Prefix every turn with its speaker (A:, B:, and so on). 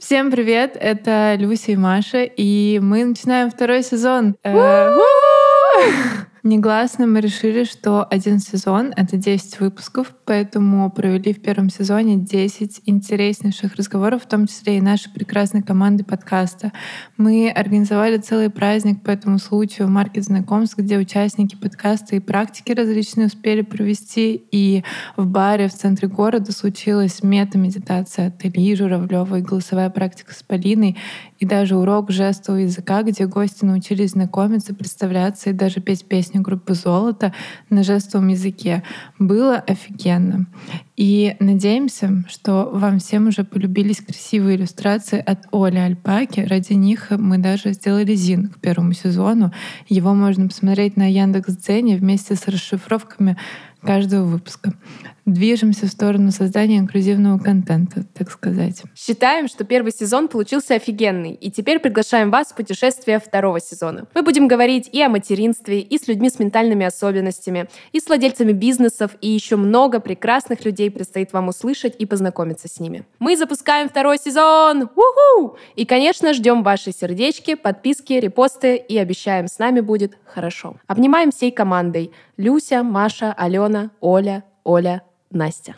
A: Всем привет, это Люся и Маша, и мы начинаем второй сезон. Негласно мы решили, что один сезон — это 10 выпусков, поэтому провели в первом сезоне 10 интереснейших разговоров, в том числе и нашей прекрасной команды подкаста. Мы организовали целый праздник по этому случаю «Маркет знакомств», где участники подкаста и практики различные успели провести. И в баре в центре города случилась мета-медитация от Ильи Журавлева и голосовая практика с Полиной, и даже урок жестового языка, где гости научились знакомиться, представляться и даже петь песню группы «Золото» на жестовом языке. Было офигенно. И надеемся, что вам всем уже полюбились красивые иллюстрации от Оли Альпаки. Ради них мы даже сделали зин к первому сезону. Его можно посмотреть на Яндекс.Дзене вместе с расшифровками каждого выпуска. Движемся в сторону создания инклюзивного контента, так сказать.
B: Считаем, что первый сезон получился офигенный, и теперь приглашаем вас в путешествие второго сезона. Мы будем говорить и о материнстве, и с людьми с ментальными особенностями, и с владельцами бизнесов, и еще много прекрасных людей предстоит вам услышать и познакомиться с ними. Мы запускаем второй сезон! У-ху! И, конечно, ждем ваши сердечки, подписки, репосты, и обещаем, с нами будет хорошо. Обнимаем всей командой. Люся, Маша, Алена, Оля, Оля, Настя.